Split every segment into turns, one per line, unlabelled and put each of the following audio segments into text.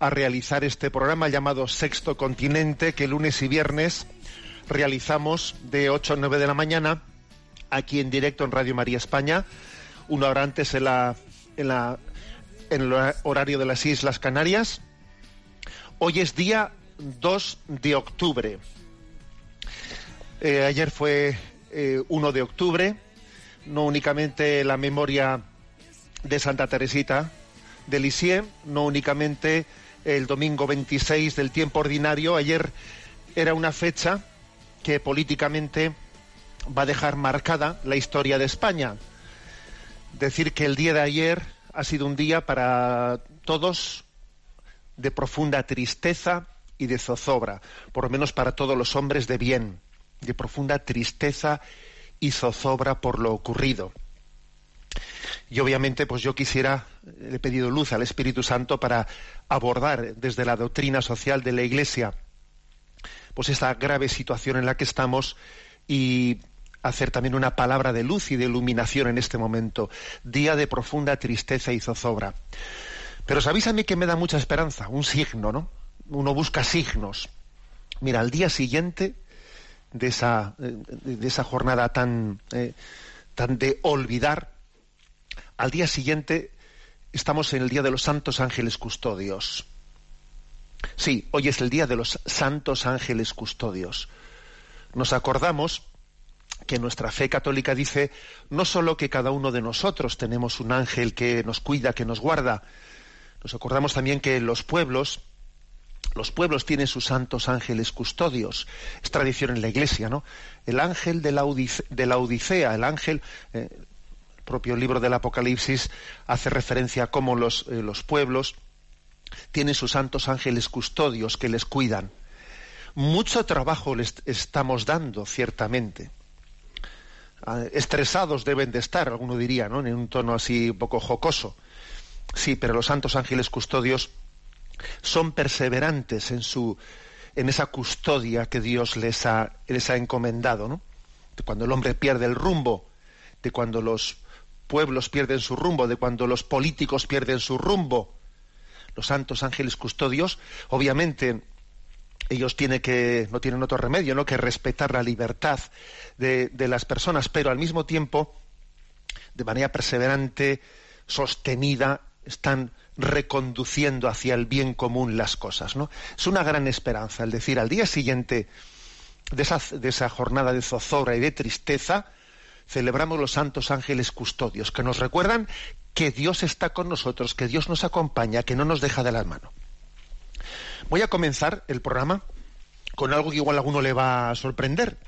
a realizar este programa llamado Sexto Continente, que lunes y viernes realizamos de 8 a 9 de la mañana, aquí en directo en Radio María España, una hora antes en, la, en, la, en el horario de las Islas Canarias. Hoy es día 2 de octubre. Eh, ayer fue eh, 1 de octubre, no únicamente la memoria de Santa Teresita de Lisieux, no únicamente el domingo 26 del tiempo ordinario, ayer era una fecha que políticamente va a dejar marcada la historia de España. Decir que el día de ayer ha sido un día para todos de profunda tristeza y de zozobra, por lo menos para todos los hombres de bien, de profunda tristeza y zozobra por lo ocurrido. Y obviamente, pues yo quisiera, he pedido luz al Espíritu Santo para abordar desde la doctrina social de la Iglesia, pues esta grave situación en la que estamos y hacer también una palabra de luz y de iluminación en este momento, día de profunda tristeza y zozobra. Pero sabéis a mí que me da mucha esperanza, un signo, ¿no? Uno busca signos. Mira, al día siguiente de esa, eh, de esa jornada tan, eh, tan de olvidar, al día siguiente estamos en el Día de los Santos Ángeles Custodios. Sí, hoy es el Día de los Santos Ángeles Custodios. Nos acordamos que nuestra fe católica dice no solo que cada uno de nosotros tenemos un ángel que nos cuida, que nos guarda, nos acordamos también que los pueblos, los pueblos tienen sus santos ángeles custodios. Es tradición en la Iglesia, ¿no? El ángel de la, Odisea, el ángel, eh, propio libro del Apocalipsis hace referencia a cómo los, eh, los pueblos tienen sus santos ángeles custodios que les cuidan. Mucho trabajo les estamos dando, ciertamente. Ah, Estresados deben de estar, alguno diría, ¿no? En un tono así un poco jocoso. Sí, pero los santos ángeles custodios son perseverantes en su en esa custodia que Dios les ha, les ha encomendado, ¿no? De cuando el hombre pierde el rumbo, de cuando los pueblos pierden su rumbo, de cuando los políticos pierden su rumbo. Los santos ángeles custodios, obviamente, ellos tienen que, no tienen otro remedio, ¿no? que respetar la libertad de, de las personas, pero al mismo tiempo, de manera perseverante, sostenida, están reconduciendo hacia el bien común las cosas. ¿no? Es una gran esperanza el decir al día siguiente de esa, de esa jornada de zozobra y de tristeza, celebramos los santos ángeles custodios, que nos recuerdan que Dios está con nosotros, que Dios nos acompaña, que no nos deja de la mano. Voy a comenzar el programa con algo que igual a alguno le va a sorprender,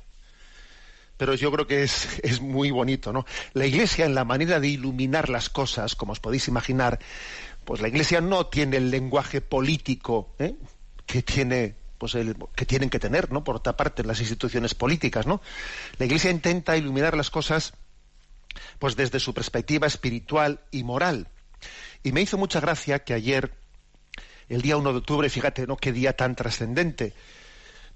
pero yo creo que es, es muy bonito, ¿no? La Iglesia, en la manera de iluminar las cosas, como os podéis imaginar, pues la Iglesia no tiene el lenguaje político ¿eh? que tiene pues que tienen que tener, ¿no? Por otra parte, las instituciones políticas, ¿no? La Iglesia intenta iluminar las cosas, pues desde su perspectiva espiritual y moral. Y me hizo mucha gracia que ayer, el día 1 de octubre, fíjate, ¿no? Qué día tan trascendente.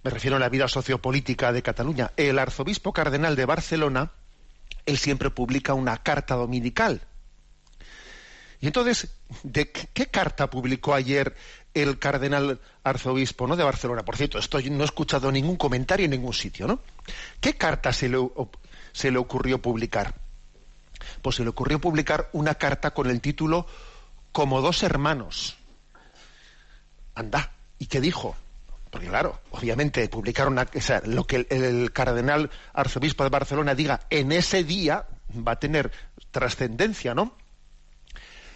Me refiero a la vida sociopolítica de Cataluña. El arzobispo cardenal de Barcelona, él siempre publica una carta dominical. Y entonces, ¿de qué carta publicó ayer el cardenal arzobispo ¿no? de Barcelona? Por cierto, esto no he escuchado ningún comentario en ningún sitio, ¿no? ¿Qué carta se le, se le ocurrió publicar? Pues se le ocurrió publicar una carta con el título Como dos hermanos. Anda, ¿y qué dijo? porque claro, obviamente publicar lo que el cardenal arzobispo de Barcelona diga en ese día va a tener trascendencia, ¿no?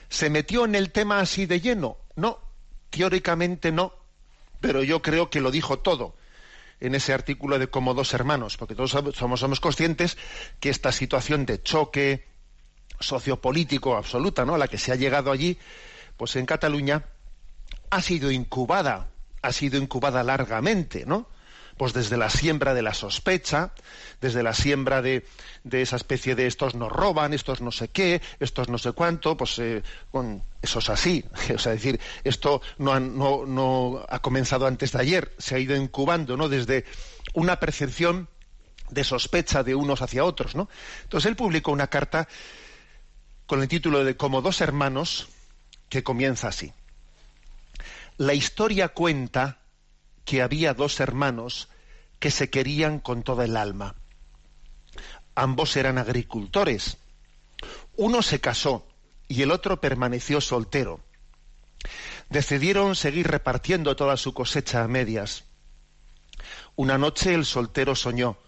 ¿Se metió en el tema así de lleno? No, teóricamente no, pero yo creo que lo dijo todo en ese artículo de como dos hermanos, porque todos somos, somos conscientes que esta situación de choque sociopolítico absoluta, ¿no? A la que se ha llegado allí, pues en Cataluña ha sido incubada, ha sido incubada largamente, ¿no? Pues desde la siembra de la sospecha, desde la siembra de, esa especie de estos nos roban, estos no sé qué, estos no sé cuánto, pues eh, eso es así. O sea, decir, esto no, no, no ha comenzado antes de ayer, se ha ido incubando, ¿no? Desde una percepción de sospecha de unos hacia otros, ¿no? Entonces él publicó una carta con el título de Como dos hermanos, que comienza así. La historia cuenta que había dos hermanos que se querían con toda el alma. Ambos eran agricultores. Uno se casó y el otro permaneció soltero. Decidieron seguir repartiendo toda su cosecha a medias. Una noche el soltero soñó,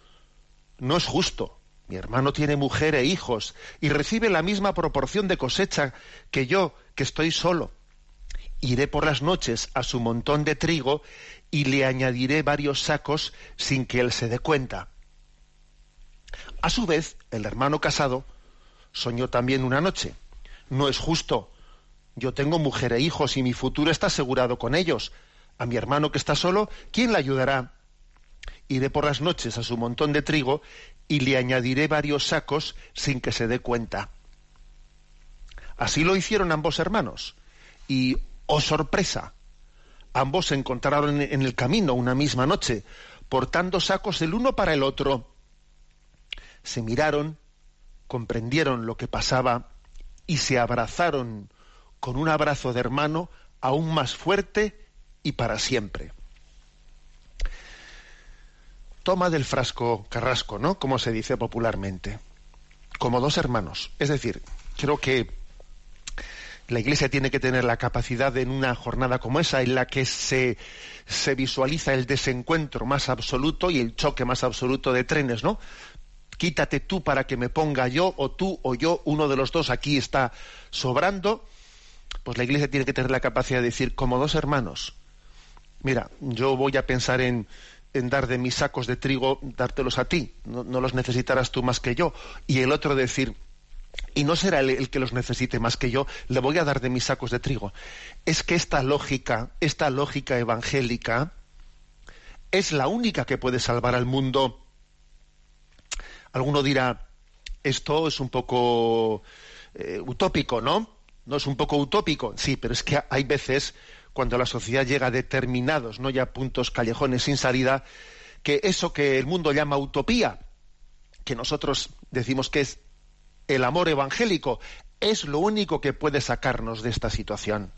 no es justo, mi hermano tiene mujer e hijos y recibe la misma proporción de cosecha que yo, que estoy solo. Iré por las noches a su montón de trigo y le añadiré varios sacos sin que él se dé cuenta. A su vez, el hermano casado soñó también una noche. No es justo. Yo tengo mujer e hijos y mi futuro está asegurado con ellos. A mi hermano que está solo, ¿quién le ayudará? Iré por las noches a su montón de trigo y le añadiré varios sacos sin que se dé cuenta. Así lo hicieron ambos hermanos. Y, oh sorpresa, ambos se encontraron en el camino una misma noche, portando sacos el uno para el otro. Se miraron, comprendieron lo que pasaba y se abrazaron con un abrazo de hermano aún más fuerte y para siempre toma del frasco carrasco, ¿no? Como se dice popularmente. Como dos hermanos. Es decir, creo que la Iglesia tiene que tener la capacidad en una jornada como esa, en la que se, se visualiza el desencuentro más absoluto y el choque más absoluto de trenes, ¿no? Quítate tú para que me ponga yo, o tú o yo, uno de los dos aquí está sobrando. Pues la Iglesia tiene que tener la capacidad de decir, como dos hermanos, mira, yo voy a pensar en, en dar de mis sacos de trigo, dártelos a ti, no, los necesitarás tú más que yo. Y el otro decir, y no será él el que los necesite más que yo, le voy a dar de mis sacos de trigo. Es que esta lógica, esta lógica evangélica, es la única que puede salvar al mundo. Alguno dirá, esto es un poco eh, utópico, ¿no? No es un poco utópico, sí, pero es que hay veces cuando la sociedad llega a determinados, no ya puntos callejones sin salida, que eso que el mundo llama utopía, que nosotros decimos que es el amor evangélico, es lo único que puede sacarnos de esta situación.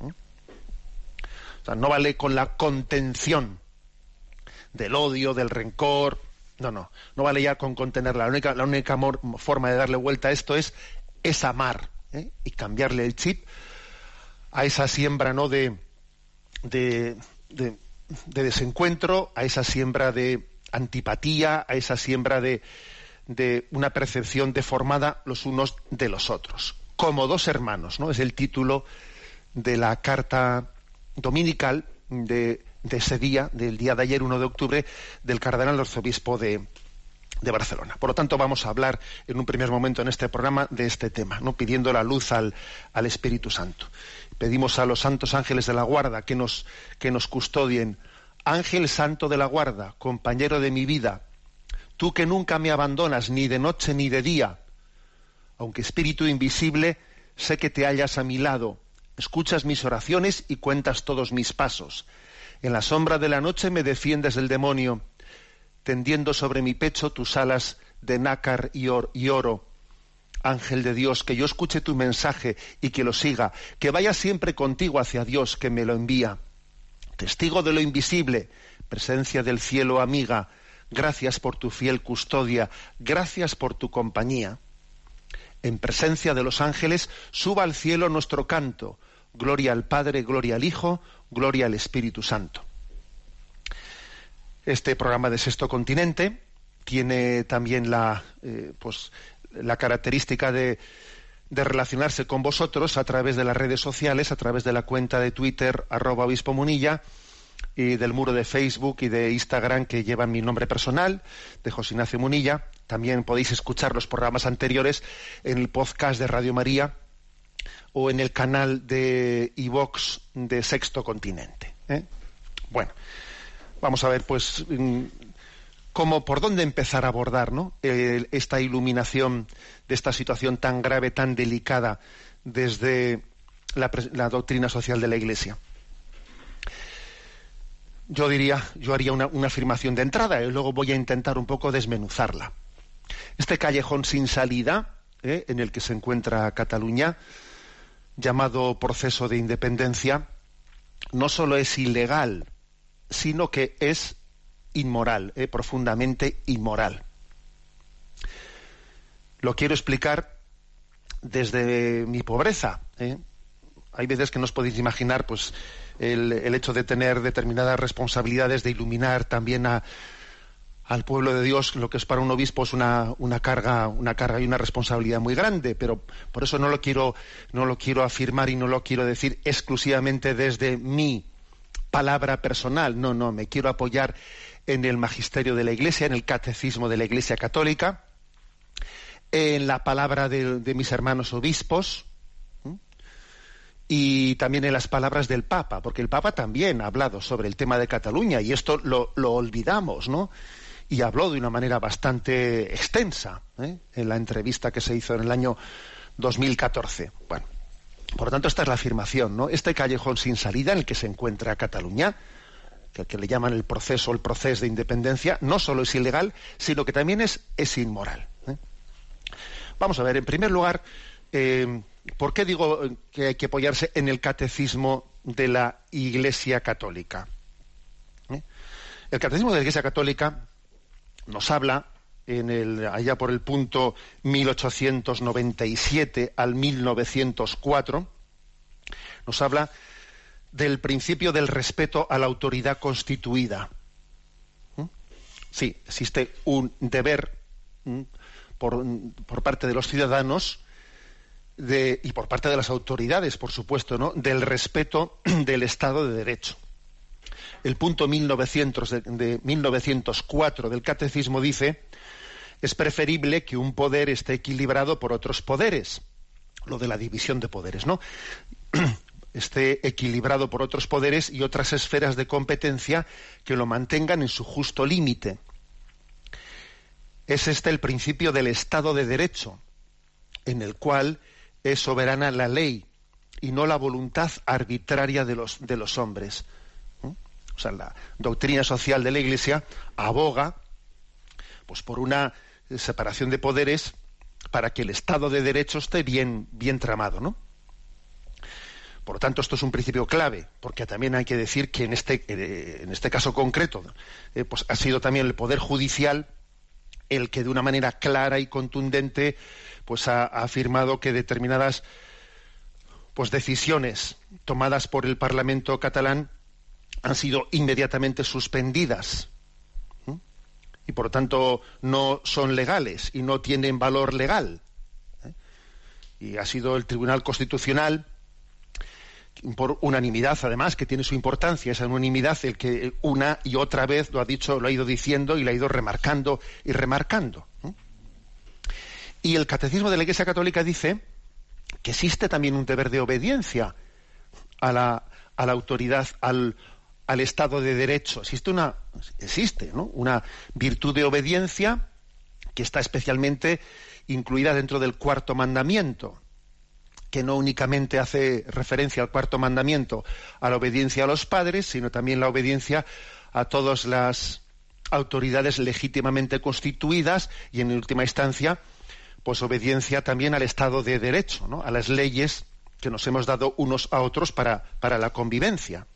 ¿Mm? O sea, no vale con la contención del odio, del rencor. No, no, no vale ya con contenerla. La única, la única forma de darle vuelta a esto es, es amar ¿eh? y cambiarle el chip a esa siembra no de, de, desencuentro, a esa siembra de antipatía, a esa siembra de, de una percepción deformada los unos de los otros. Como dos hermanos, ¿no? Es el título de la carta dominical de, ese día, del día de ayer, 1 de octubre, del cardenal arzobispo de, de Barcelona. Por lo tanto, vamos a hablar en un primer momento en este programa de este tema, ¿no? pidiendo la luz al, al Espíritu Santo. Pedimos a los santos ángeles de la guarda que nos, que nos custodien. Ángel santo de la guarda, compañero de mi vida, tú que nunca me abandonas ni de noche ni de día, aunque espíritu invisible, sé que te hallas a mi lado, escuchas mis oraciones y cuentas todos mis pasos. En la sombra de la noche me defiendes del demonio, tendiendo sobre mi pecho tus alas de nácar y oro Ángel de Dios, que yo escuche tu mensaje y que lo siga, que vaya siempre contigo hacia Dios que me lo envía. Testigo de lo invisible, presencia del cielo amiga, gracias por tu fiel custodia, gracias por tu compañía. En presencia de los ángeles, suba al cielo nuestro canto. Gloria al Padre, gloria al Hijo, gloria al Espíritu Santo. Este programa de Sexto Continente tiene también la, eh, pues, la característica de, de, relacionarse con vosotros a través de las redes sociales, a través de la cuenta de Twitter, arroba obispo munilla, y del muro de Facebook y de Instagram que llevan mi nombre personal, de José Ignacio Munilla. También podéis escuchar los programas anteriores en el podcast de Radio María o en el canal de iVox de Sexto Continente. ¿eh? Bueno, vamos a ver, pues, mm, cómo, por dónde empezar a abordar esta iluminación de esta situación tan grave, tan delicada desde la doctrina social de la Iglesia yo diría, yo haría una, afirmación de entrada y luego voy a intentar un poco desmenuzarla. Este callejón sin salida, ¿eh? en el que se encuentra Cataluña, llamado proceso de independencia, no solo es ilegal, sino que es inmoral, ¿eh? profundamente inmoral. Lo quiero explicar desde mi pobreza. ¿eh? Hay veces que no os podéis imaginar, pues, el, hecho de tener determinadas responsabilidades, de iluminar también a, al pueblo de Dios, lo que es para un obispo es una, una, carga, una carga y una responsabilidad muy grande, pero por eso no lo quiero, no lo quiero afirmar y no lo quiero decir exclusivamente desde mi palabra personal. No, no, me quiero apoyar en el magisterio de la Iglesia, en el catecismo de la Iglesia Católica, en la palabra de mis hermanos obispos, y también en las palabras del Papa, porque el Papa también ha hablado sobre el tema de Cataluña y esto lo, olvidamos, ¿no? Y habló de una manera bastante extensa ¿eh? en la entrevista que se hizo en el año 2014. Bueno, por lo tanto, esta es la afirmación, ¿no? Este callejón sin salida en el que se encuentra Cataluña, que, le llaman el proceso, el proceso de independencia, no solo es ilegal, sino que también es, es inmoral. ¿eh? Vamos a ver, en primer lugar, eh, ¿Por qué digo que hay que apoyarse en el catecismo de la Iglesia Católica? ¿Eh? El catecismo de la Iglesia Católica nos habla en el, allá por el punto 1897 al 1904, nos habla del principio del respeto a la autoridad constituida. ¿Eh? Sí, existe un deber por parte de los ciudadanos y por parte de las autoridades, por supuesto, ¿no? del respeto del Estado de Derecho. El punto 1900 de, de 1904 del Catecismo dice es preferible que un poder esté equilibrado por otros poderes, lo de la división de poderes, ¿no? esté equilibrado por otros poderes y otras esferas de competencia que lo mantengan en su justo límite. Es este el principio del Estado de Derecho, en el cual es soberana la ley y no la voluntad arbitraria de los, de los hombres. O sea, la doctrina social de la Iglesia aboga pues, por una separación de poderes para que el Estado de Derecho esté bien, bien tramado, ¿no? Por lo tanto, esto es un principio clave, porque también hay que decir que en este, eh, en este caso concreto, eh, pues ha sido también el Poder Judicial el que de una manera clara y contundente pues ha, afirmado que determinadas pues decisiones tomadas por el Parlamento catalán han sido inmediatamente suspendidas y por lo tanto no son legales y no tienen valor legal. ¿eh? Y ha sido el Tribunal Constitucional por unanimidad, además, que tiene su importancia, esa unanimidad, el que una y otra vez lo ha dicho, lo ha ido diciendo y lo ha ido remarcando y remarcando. Y el Catecismo de la Iglesia Católica dice que existe también un deber de obediencia a la, autoridad, al, Estado de Derecho. Existe una, existe, una virtud de obediencia que está especialmente incluida dentro del cuarto mandamiento, que no únicamente hace referencia al cuarto mandamiento, a la obediencia a los padres, sino también la obediencia a todas las autoridades legítimamente constituidas y, en última instancia, pues obediencia también al Estado de Derecho, a las leyes que nos hemos dado unos a otros para, para la convivencia.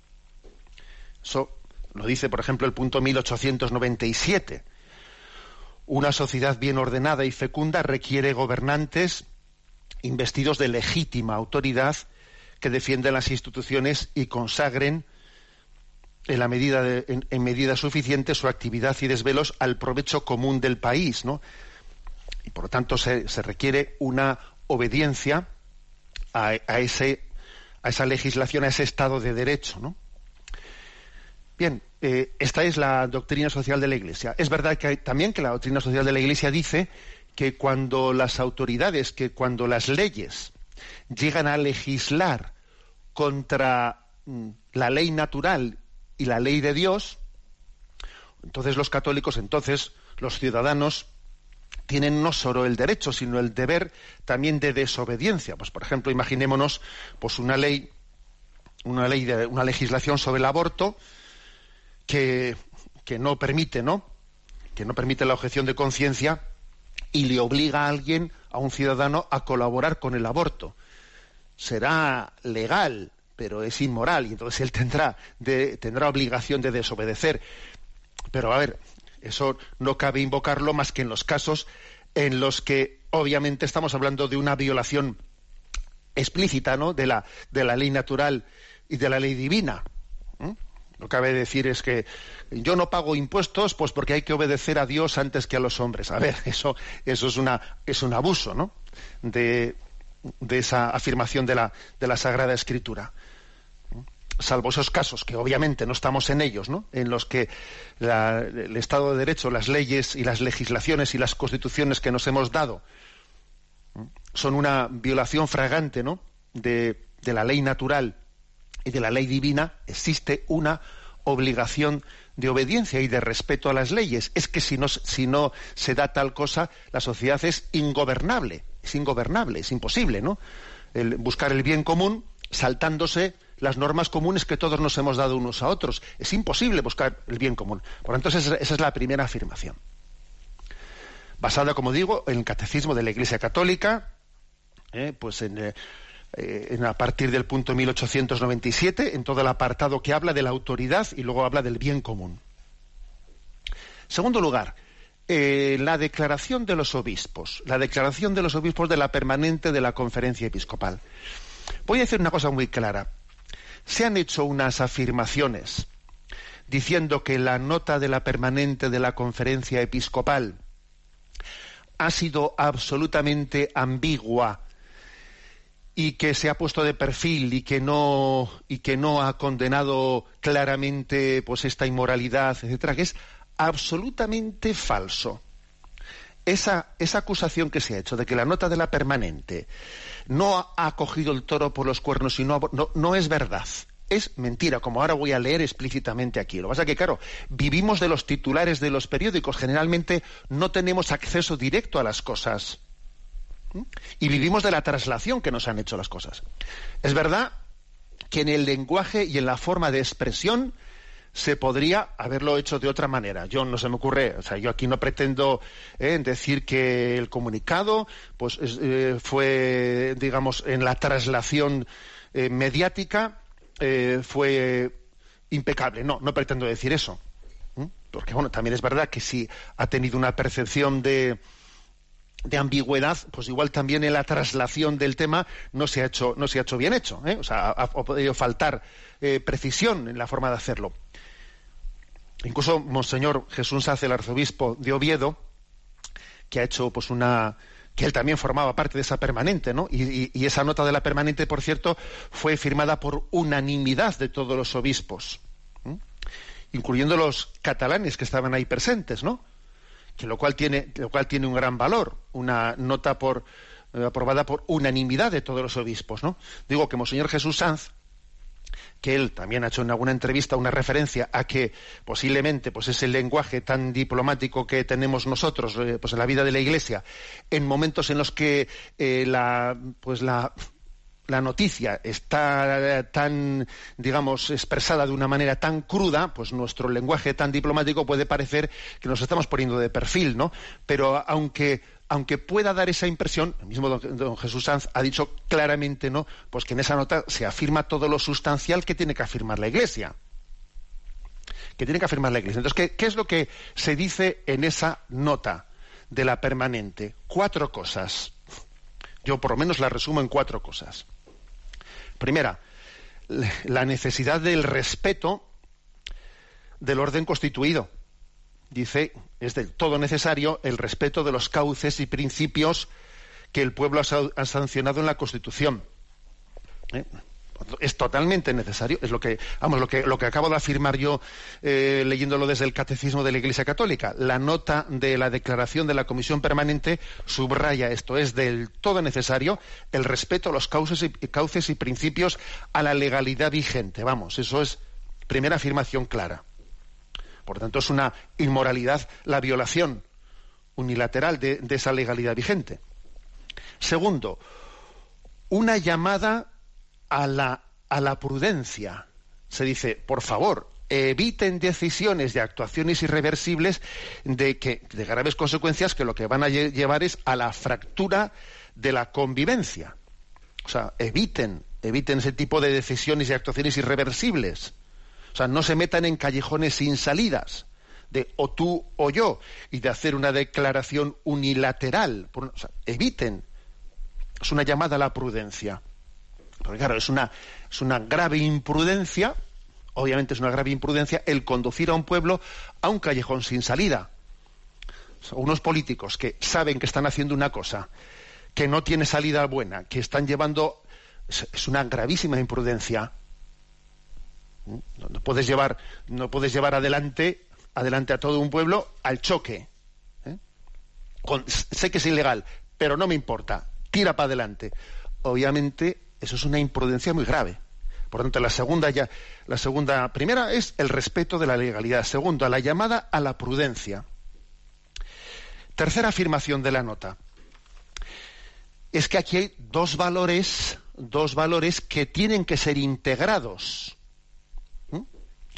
Eso lo dice, por ejemplo, el punto 1897. Una sociedad bien ordenada y fecunda requiere gobernantes investidos de legítima autoridad que defienden las instituciones y consagren en la medida en, medida suficiente su actividad y desvelos al provecho común del país, ¿no? Y por lo tanto se, requiere una obediencia a, ese, a esa legislación, a ese Estado de Derecho, ¿no? Bien, eh, esta es la doctrina social de la Iglesia. Es verdad que también que la doctrina social de la Iglesia dice que cuando las autoridades, que cuando las leyes llegan a legislar contra mm, la ley natural y la ley de Dios, entonces los católicos, entonces los ciudadanos tienen no solo el derecho, sino el deber también de desobediencia. Pues por ejemplo, imaginémonos pues una ley una ley de una legislación sobre el aborto que, que no permite, ¿no? Que no permite la objeción de conciencia y le obliga a alguien, a un ciudadano, a colaborar con el aborto. Será legal, pero es inmoral y entonces él tendrá, tendrá obligación de desobedecer. Pero a ver, eso no cabe invocarlo más que en los casos en los que obviamente estamos hablando de una violación explícita ¿no? de, la, de la ley natural y de la ley divina. Lo que cabe decir es que yo no pago impuestos pues porque hay que obedecer a Dios antes que a los hombres. A ver, eso, eso es, una, es un abuso ¿no? de, esa afirmación de la, de la Sagrada Escritura. Salvo esos casos, que obviamente no estamos en ellos, ¿no? en los que el Estado de Derecho, las leyes y las legislaciones y las constituciones que nos hemos dado son una violación fragante ¿no? de, la ley natural y de la ley divina existe una obligación de obediencia y de respeto a las leyes. Es que si no, si no se da tal cosa, la sociedad es ingobernable, es ingobernable, es imposible, ¿no? El buscar el bien común saltándose las normas comunes que todos nos hemos dado unos a otros. Es imposible buscar el bien común. Por tanto, esa es la primera afirmación. Basada, como digo, en el catecismo de la Iglesia Católica, ¿eh? pues en, eh, eh, a partir del punto 1897, en todo el apartado que habla de la autoridad y luego habla del bien común. Segundo lugar, la declaración de los obispos, la declaración de los obispos de la permanente de la conferencia episcopal. Voy a decir una cosa muy clara. Se han hecho unas afirmaciones diciendo que la nota de la permanente de la conferencia episcopal ha sido absolutamente ambigua y que se ha puesto de perfil y que no ha condenado claramente pues esta inmoralidad, etcétera, que es absolutamente falso. Esa, esa acusación que se ha hecho de que la nota de la permanente no ha cogido el toro por los cuernos y no, no, no es verdad. Es mentira, como ahora voy a leer explícitamente aquí. Lo que pasa es que, claro, vivimos de los titulares de los periódicos. Generalmente no tenemos acceso directo a las cosas y vivimos de la traslación que nos han hecho las cosas. Es verdad que en el lenguaje y en la forma de expresión se podría haberlo hecho de otra manera. Yo no se me ocurre, o sea, yo aquí no pretendo eh, decir que el comunicado pues eh, fue, digamos, en la traslación eh, mediática fue impecable. No, no pretendo decir eso. Porque bueno, también es verdad que si ha tenido una percepción de, de ambigüedad, pues igual también en la traslación del tema no se ha hecho, no se ha hecho bien hecho. O sea, ha, podido faltar precisión en la forma de hacerlo. Incluso Monseñor Jesús Sace, el arzobispo de Oviedo, que ha hecho pues una que él también formaba parte de esa permanente, ¿no? Y, esa nota de la permanente, por cierto, fue firmada por unanimidad de todos los obispos, incluyendo los catalanes que estaban ahí presentes, ¿no? lo cual tiene, lo cual tiene un gran valor, una nota por, eh, aprobada por unanimidad de todos los obispos. ¿no? Digo que Monseñor Jesús Sanz, que él también ha hecho en alguna entrevista una referencia a que posiblemente pues ese lenguaje tan diplomático que tenemos nosotros eh, pues en la vida de la Iglesia en momentos en los que eh, la pues la la noticia está tan, digamos, expresada de una manera tan cruda, pues nuestro lenguaje tan diplomático puede parecer que nos estamos poniendo de perfil, ¿no? Pero aunque, aunque pueda dar esa impresión, el mismo don, Jesús Sanz ha dicho claramente, ¿no? Pues que en esa nota se afirma todo lo sustancial que tiene que afirmar la Iglesia. Que tiene que afirmar la Iglesia. Entonces, ¿qué, qué es lo que se dice en esa nota de la permanente? Cuatro cosas. Yo por lo menos la resumo en cuatro cosas. Primera, la necesidad del respeto del orden constituido. Dice, es del todo necesario el respeto de los cauces y principios que el pueblo ha, sancionado en la Constitución. ¿Eh? es totalmente necesario es lo que vamos lo que lo que acabo de afirmar yo eh, leyéndolo desde el catecismo de la Iglesia Católica la nota de la declaración de la Comisión permanente subraya esto es del todo necesario el respeto a los cauces y, cauces y principios a la legalidad vigente vamos eso es primera afirmación clara por tanto es una inmoralidad la violación unilateral de esa legalidad vigente segundo una llamada a la, a la prudencia. Se dice, por favor, eviten decisiones de actuaciones irreversibles de, que, de graves consecuencias que lo que van a llevar es a la fractura de la convivencia. O sea, eviten, eviten ese tipo de decisiones y actuaciones irreversibles. O sea, no se metan en callejones sin salidas, de o tú o yo, y de hacer una declaración unilateral. Eviten. Es una llamada a la prudencia. Porque claro, es una, es una grave imprudencia, obviamente es una grave imprudencia el conducir a un pueblo a un callejón sin salida. unos políticos que saben que están haciendo una cosa, que no tiene salida buena, que están llevando... Es, una gravísima imprudencia. No, puedes llevar, no puedes llevar adelante, adelante a todo un pueblo al choque. ¿eh? sé que es ilegal, pero no me importa. Tira para adelante. Obviamente eso es una imprudencia muy grave. Por lo tanto, la segunda ya, la segunda, primera es el respeto de la legalidad. Segunda, la llamada a la prudencia. Tercera afirmación de la nota. Es que aquí hay dos valores, dos valores que tienen que ser integrados.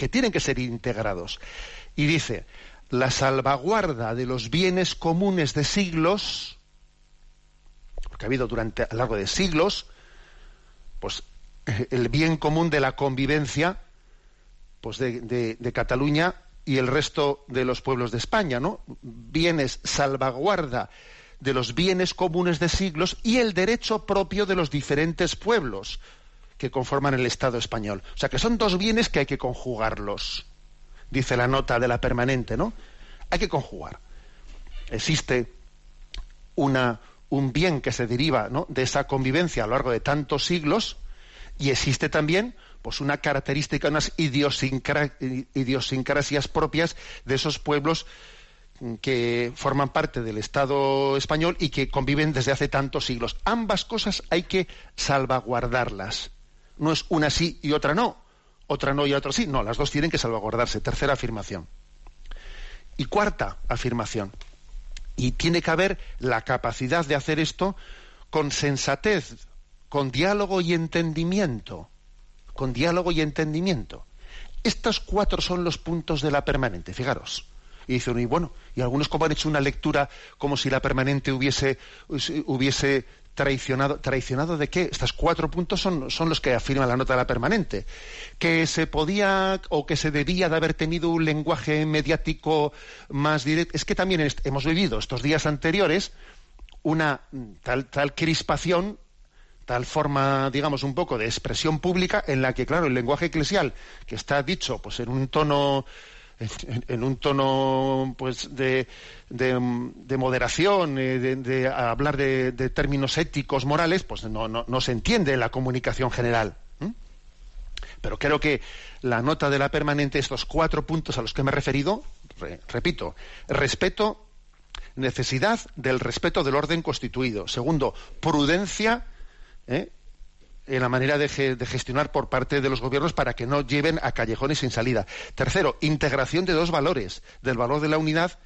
Que tienen que ser integrados. Y dice, la salvaguarda de los bienes comunes de siglos, porque ha habido durante a lo largo de siglos pues el bien común de la convivencia pues de, Cataluña y el resto de los pueblos de España, ¿no? Bienes, salvaguarda de los bienes comunes de siglos y el derecho propio de los diferentes pueblos que conforman el Estado español. O sea que son dos bienes que hay que conjugarlos, dice la nota de la permanente, ¿no? Hay que conjugar. Existe una, un bien que se deriva de esa convivencia a lo largo de tantos siglos y existe también pues una característica, unas idiosincrasias propias de esos pueblos que forman parte del Estado español y que conviven desde hace tantos siglos. Ambas cosas hay que salvaguardarlas. No es una sí y otra no, otra no y otra sí. No, las dos tienen que salvaguardarse. Tercera afirmación. Y cuarta afirmación. Y tiene que haber la capacidad de hacer esto con sensatez, con diálogo y entendimiento. Con diálogo y entendimiento. Estos cuatro son los puntos de la permanente, fijaros. Y dice uno, y bueno, y algunos como han hecho una lectura como si la permanente hubiese, hubiese traicionado. ¿Traicionado de qué? Estos cuatro puntos son, son los que afirma la nota de la permanente. Que se podía o que se debía de haber tenido un lenguaje mediático más directo. Es que también hemos vivido estos días anteriores una tal, tal crispación tal forma, digamos, un poco de expresión pública en la que, claro, el lenguaje eclesial, que está dicho pues en un tono en, un tono pues de, de, moderación, eh, de, hablar de, términos éticos, morales, pues no, no, se entiende en la comunicación general. Pero creo que la nota de la permanente, estos cuatro puntos a los que me he referido, repito, respeto, necesidad del respeto del orden constituido. Segundo, prudencia ¿eh? En la manera de, gestionar por parte de los gobiernos para que no lleven a callejones sin salida. Tercero, integración de dos valores, del valor de la unidad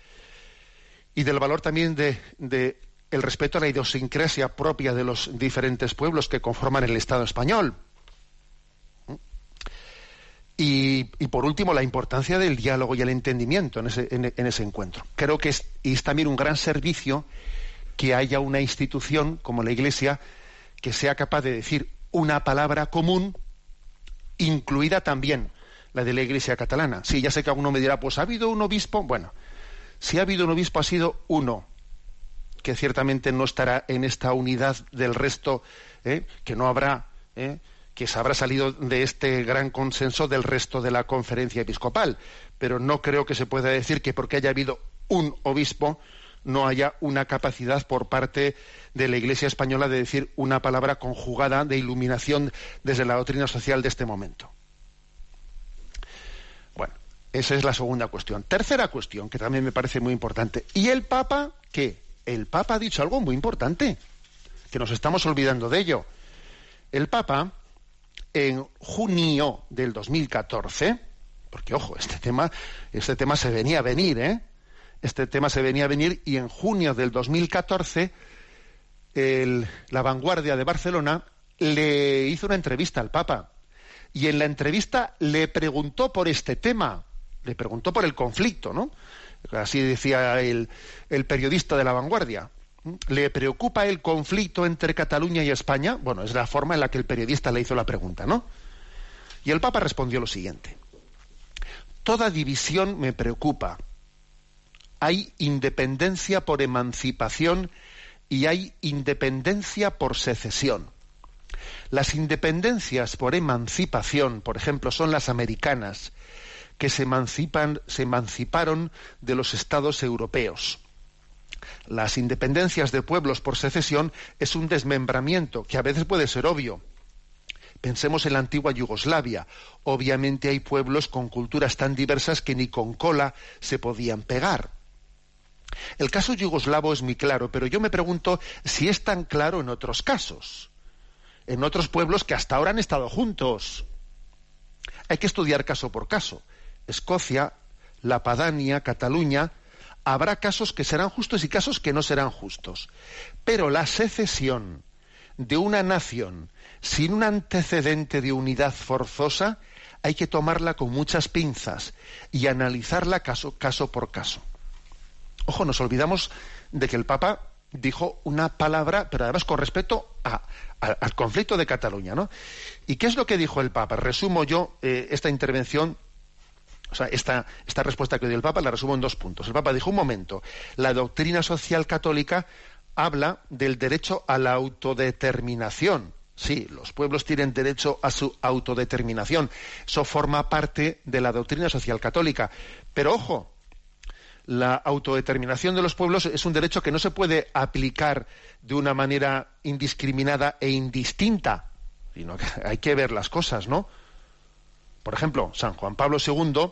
y del valor también de, el respeto a la idiosincrasia propia de los diferentes pueblos que conforman el Estado español. Y, por último, la importancia del diálogo y el entendimiento en ese, en ese encuentro. Creo que es, es también un gran servicio que haya una institución como la Iglesia que sea capaz de decir una palabra común, incluida también la de la Iglesia catalana. Sí, ya sé que alguno me dirá, pues ha habido un obispo. Bueno, si ha habido un obispo, ha sido uno, que ciertamente no estará en esta unidad del resto, ¿eh? que no habrá, ¿eh? que se habrá salido de este gran consenso del resto de la conferencia episcopal. Pero no creo que se pueda decir que porque haya habido un obispo no haya una capacidad por parte de la Iglesia española de decir una palabra conjugada de iluminación desde la doctrina social de este momento. Bueno, esa es la segunda cuestión. Tercera cuestión, que también me parece muy importante. ¿Y el Papa qué? El Papa ha dicho algo muy importante, que nos estamos olvidando de ello. El Papa, en junio del 2014, porque ojo, este tema, este tema se venía a venir, ¿eh? este tema se venía a venir y en junio del 2014 la vanguardia de Barcelona le hizo una entrevista al Papa y en la entrevista le preguntó por este tema, le preguntó por el conflicto, ¿no? Así decía el, el periodista de la vanguardia. ¿Le preocupa el conflicto entre Cataluña y España? Bueno, es la forma en la que el periodista le hizo la pregunta, ¿no? Y el Papa respondió lo siguiente. Toda división me preocupa, hay independencia por emancipación y hay independencia por secesión. Las independencias por emancipación, por ejemplo, son las americanas, que se, emancipan, se emanciparon de los estados europeos. Las independencias de pueblos por secesión es un desmembramiento que a veces puede ser obvio. Pensemos en la antigua Yugoslavia. Obviamente hay pueblos con culturas tan diversas que ni con cola se podían pegar. El caso yugoslavo es muy claro, pero yo me pregunto si es tan claro en otros casos, en otros pueblos que hasta ahora han estado juntos. Hay que estudiar caso por caso. Escocia, la Padania, Cataluña, habrá casos que serán justos y casos que no serán justos. Pero la secesión de una nación sin un antecedente de unidad forzosa hay que tomarla con muchas pinzas y analizarla caso, caso por caso. Ojo, nos olvidamos de que el Papa dijo una palabra, pero además con respecto al conflicto de Cataluña, ¿no? ¿Y qué es lo que dijo el Papa? Resumo yo eh, esta intervención, o sea, esta, esta respuesta que dio el Papa la resumo en dos puntos. El Papa dijo, un momento, la doctrina social católica habla del derecho a la autodeterminación. Sí, los pueblos tienen derecho a su autodeterminación. Eso forma parte de la doctrina social católica. Pero ojo, la autodeterminación de los pueblos es un derecho que no se puede aplicar de una manera indiscriminada e indistinta, sino que hay que ver las cosas, ¿no? Por ejemplo, San Juan Pablo II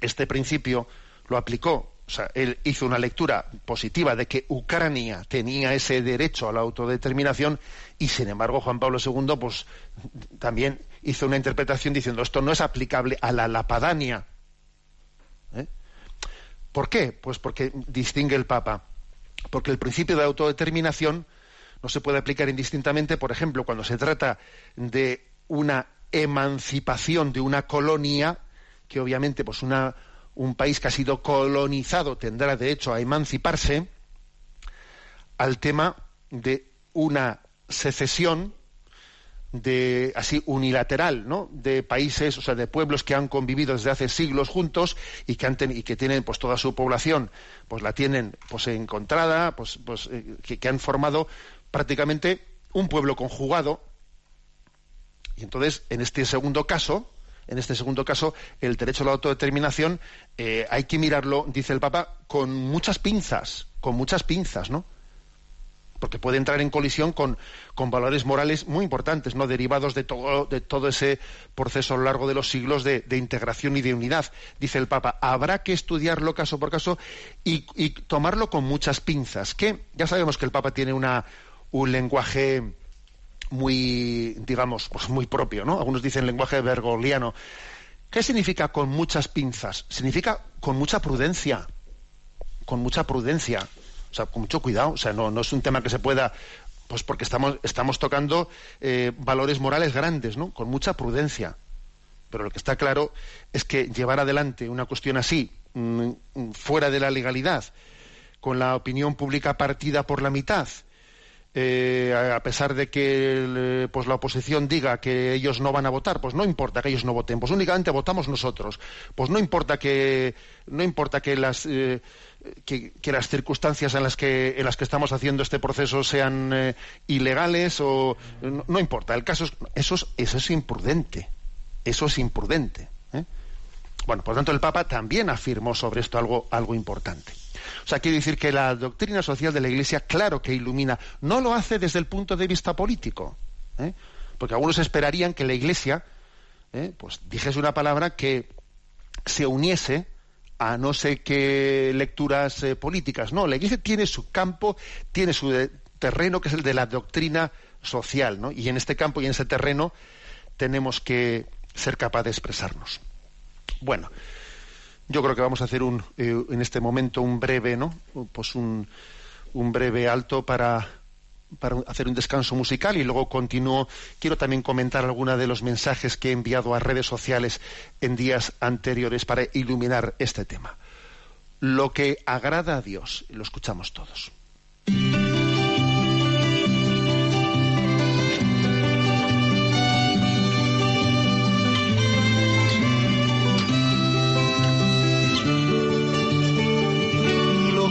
este principio lo aplicó, o sea, él hizo una lectura positiva de que Ucrania tenía ese derecho a la autodeterminación y sin embargo Juan Pablo II pues también hizo una interpretación diciendo esto no es aplicable a la Lapadania. ¿Por qué? Pues porque distingue el Papa. Porque el principio de autodeterminación no se puede aplicar indistintamente, por ejemplo, cuando se trata de una emancipación de una colonia, que obviamente pues una, un país que ha sido colonizado tendrá derecho a emanciparse, al tema de una secesión de así unilateral, ¿no? De países, o sea, de pueblos que han convivido desde hace siglos juntos y que han y que tienen pues toda su población, pues la tienen pues encontrada, pues pues eh, que, han formado prácticamente un pueblo conjugado. Y entonces, en este segundo caso, en este segundo caso, el derecho a la autodeterminación eh, hay que mirarlo, dice el Papa, con muchas pinzas, con muchas pinzas, ¿no? Porque puede entrar en colisión con, valores morales muy importantes, no derivados de todo, de todo ese proceso a lo largo de los siglos de, integración y de unidad. Dice el Papa, habrá que estudiarlo caso por caso y, tomarlo con muchas pinzas, que ya sabemos que el Papa tiene una, un lenguaje muy, digamos, pues muy propio, ¿no? Algunos dicen lenguaje bergoliano. ¿Qué significa con muchas pinzas? Significa con mucha prudencia, con mucha prudencia o sea, con mucho cuidado. O sea, no, no es un tema que se pueda pues porque estamos, estamos tocando eh, valores morales grandes, ¿no? Con mucha prudencia. Pero lo que está claro es que llevar adelante una cuestión así, mm, fuera de la legalidad, con la opinión pública partida por la mitad, eh, a pesar de que pues la oposición diga que ellos no van a votar, pues no importa que ellos no voten, pues únicamente votamos nosotros. Pues no importa que no importa que las eh, que, las circunstancias en las que en las que estamos haciendo este proceso sean eh, ilegales o no, importa. El caso es eso es eso es imprudente. Eso es imprudente. Bueno, por tanto el Papa también afirmó sobre esto algo algo importante. O sea, quiere decir que la doctrina social de la Iglesia, claro que ilumina, no lo hace desde el punto de vista político, ¿eh? porque algunos esperarían que la Iglesia, ¿eh? pues dijese una palabra que se uniese a no sé qué lecturas eh, políticas. No, la Iglesia tiene su campo, tiene su terreno, que es el de la doctrina social, ¿no? Y en este campo y en ese terreno tenemos que ser capaces de expresarnos. Bueno, yo creo que vamos a hacer un, eh, en este momento un breve, ¿no? Pues un, un breve alto para, para hacer un descanso musical y luego continúo. Quiero también comentar algunos de los mensajes que he enviado a redes sociales en días anteriores para iluminar este tema. Lo que agrada a Dios, lo escuchamos todos.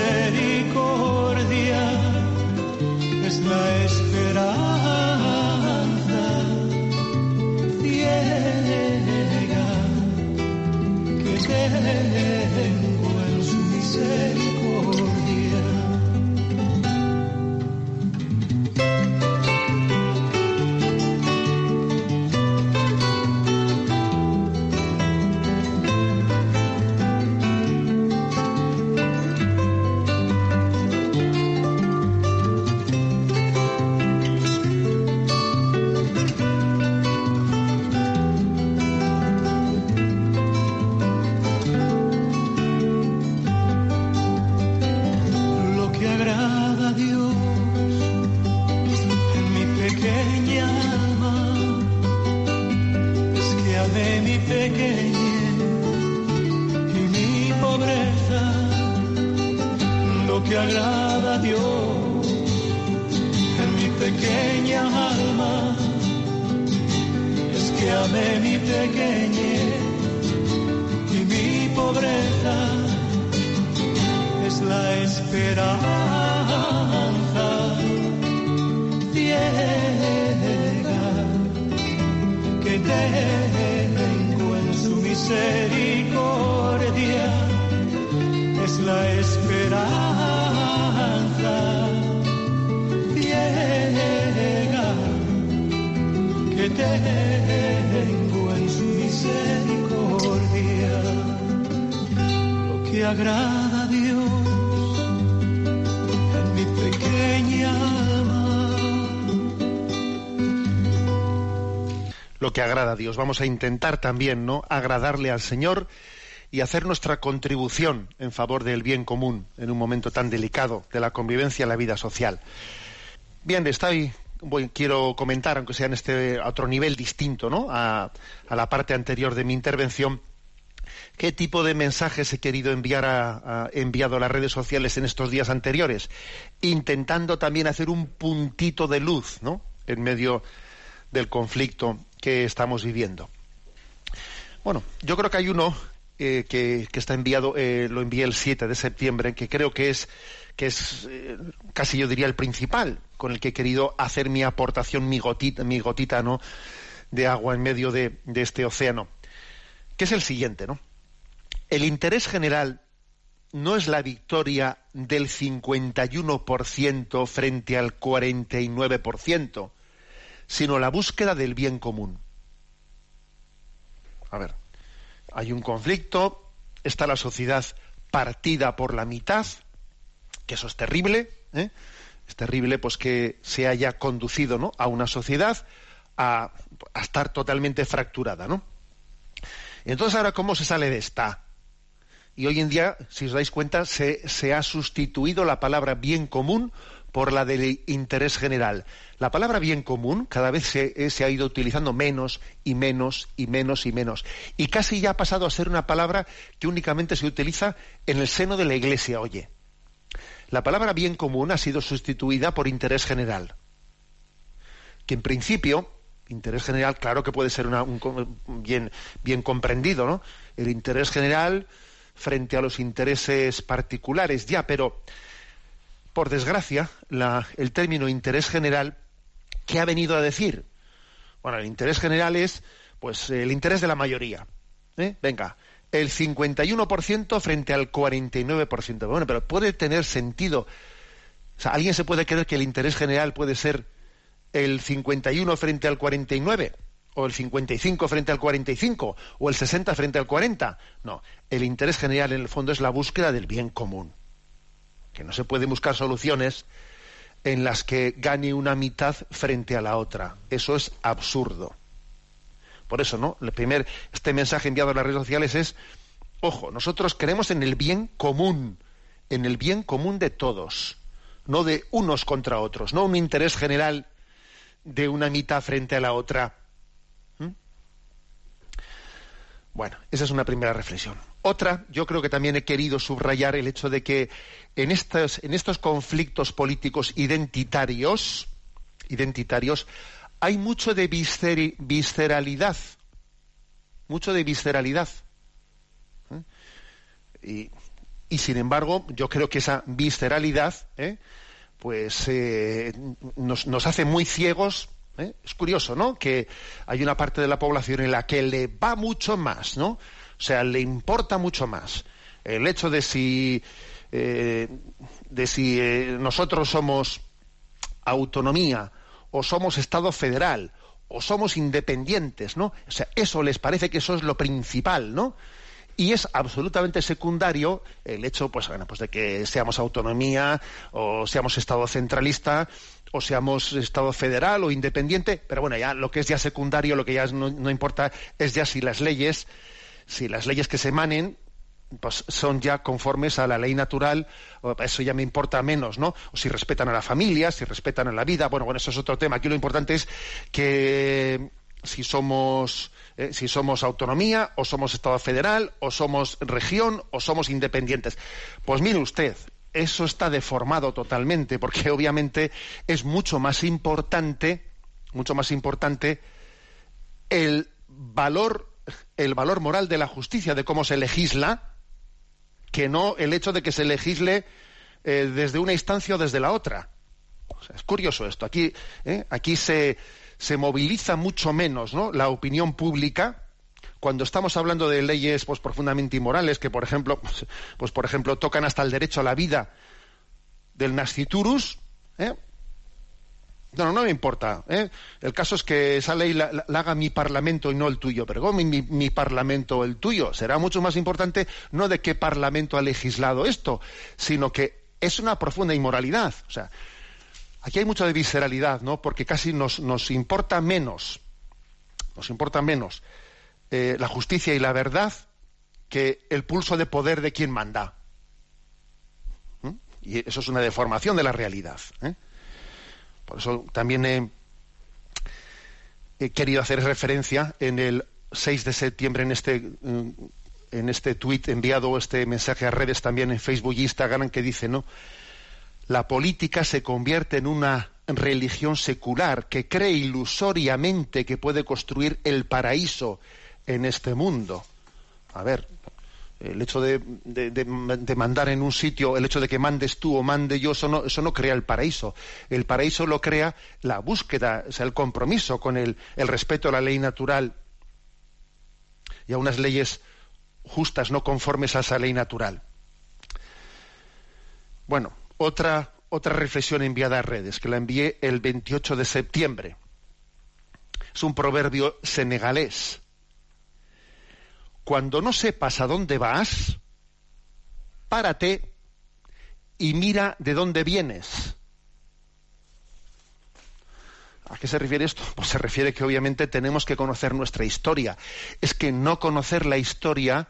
Su de mi pequeñez y mi pobreza. Es la esperanza ciega que tengo en su misericordia.
Es la esperanza ciega que tengo agrada a Dios. Vamos a intentar también, ¿no? Agradarle al Señor y hacer nuestra contribución en favor del bien común en un momento tan delicado de la convivencia en la vida social. Bien, estoy, quiero comentar, aunque sea en este otro nivel distinto, ¿no? A, la parte anterior de mi intervención, qué tipo de mensajes he querido enviar a, enviado a las redes sociales en estos días anteriores, intentando también hacer un puntito de luz, ¿no? En medio del conflicto que estamos viviendo. Bueno, yo creo que hay uno eh, que, está enviado, eh, lo envié el 7 de septiembre, que creo que es, que es eh, casi yo diría el principal, con el que he querido hacer mi aportación, mi gotita, mi gotita ¿no? de agua en medio de, de este océano, que es el siguiente, ¿no? El interés general no es la victoria del 51% frente al 49%, sino la búsqueda del bien común. A ver, hay un conflicto, está la sociedad partida por la mitad, que eso es terrible, ¿eh? es terrible pues que se haya conducido ¿no? a una sociedad a, a estar totalmente fracturada, ¿no? Entonces ahora cómo se sale de esta y hoy en día, si os dais cuenta, se, ha sustituido la palabra bien común por la del interés general. La palabra bien común cada vez se, eh, se, ha ido utilizando menos y menos y menos y menos. Y casi ya ha pasado a ser una palabra que únicamente se utiliza en el seno de la Iglesia, oye. La palabra bien común ha sido sustituida por interés general. Que en principio, interés general, claro que puede ser un, bien comprendido, ¿no? El interés general frente a los intereses particulares, ya, pero por desgracia, la, el término interés general, ¿qué ha venido a decir? Bueno, el interés general es, pues, el interés de la mayoría. ¿eh? Venga, el 51% frente al 49%. Bueno, pero puede tener sentido. O sea, ¿alguien se puede creer que el interés general puede ser el 51 frente al 49? O el 55 frente al 45 o el 60 frente al 40. No, el interés general en el fondo es la búsqueda del bien común. Que no se pueden buscar soluciones en las que gane una mitad frente a la otra. Eso es absurdo. Por eso, ¿no? El primer, este mensaje enviado a las redes sociales es, ojo, nosotros creemos en el bien común, en el bien común de todos, no de unos contra otros, no un interés general de una mitad frente a la otra Bueno, esa es una primera reflexión. Otra, yo creo que también he querido subrayar el hecho de que en estos, en estos conflictos políticos identitarios, identitarios, hay mucho de visceralidad, mucho de visceralidad. ¿Eh? Y, sin embargo, yo creo que esa visceralidad, ¿eh? pues eh, nos, nos hace muy ciegos ¿eh? Es curioso, ¿no? Que hay una parte de la población en la que le va mucho más, ¿no? O sea, le importa mucho más el hecho de si, eh, de si eh, nosotros somos autonomía o somos Estado federal o somos independientes, ¿no? O sea, eso les parece que eso es lo principal, ¿no? y es absolutamente secundario el hecho pues, bueno, pues de que seamos autonomía o seamos estado centralista o seamos Estado federal o independiente, pero bueno, ya lo que es ya secundario, lo que ya no, importa es ya si las leyes, si las leyes que se emanen pues son ya conformes a la ley natural, eso ya me importa menos, ¿no? O si respetan a la familia, si respetan a la vida, bueno, bueno, eso es otro tema. Aquí lo importante es que si somos eh, si somos autonomía o somos Estado federal o somos región o somos independientes. Pues mire usted, eso está deformado totalmente, porque obviamente es mucho más importante, mucho más importante el valor, el valor moral de la justicia, de cómo se legisla, que no el hecho de que se legisle eh, desde una instancia o desde la otra. es curioso esto. Aquí, eh, aquí se, se moviliza mucho menos ¿no? la opinión pública cuando estamos hablando de leyes pues, profundamente inmorales, que por ejemplo, pues, por ejemplo tocan hasta el derecho a la vida del nasciturus, ¿eh? No, no, me importa. ¿eh? El caso es que esa ley la, haga mi parlamento y no el tuyo. Pero ¿cómo mi, parlamento o el tuyo? Será mucho más importante no de qué parlamento ha legislado esto, sino que es una profunda inmoralidad. O sea, aquí hay mucho de visceralidad, ¿no? Porque casi nos importa menos, nos importa menos eh, la justicia y la verdad que el pulso de poder de quien manda. ¿Mm? Y eso es una deformación de la realidad. ¿eh? Por eso también he, querido hacer referencia en el 6 de septiembre en este en este tuit enviado este mensaje a redes también en Facebook y Instagram que dice no la política se convierte en una religión secular que cree ilusoriamente que puede construir el paraíso en este mundo. A ver, el hecho de, mandar en un sitio, el hecho de que mandes tú o mande yo, eso no, eso no crea el paraíso. El paraíso lo crea la búsqueda, o sea, el compromiso con el, el respeto a la ley natural y a unas leyes justas, no conformes a esa ley natural. Bueno, otra, otra reflexión enviada a redes, que la envié el 28 de septiembre. Es un proverbio senegalés cuando no sepas a dónde vas, párate y mira de dónde vienes. ¿A qué se refiere esto? Pues se refiere que obviamente tenemos que conocer nuestra historia. Es que no conocer la historia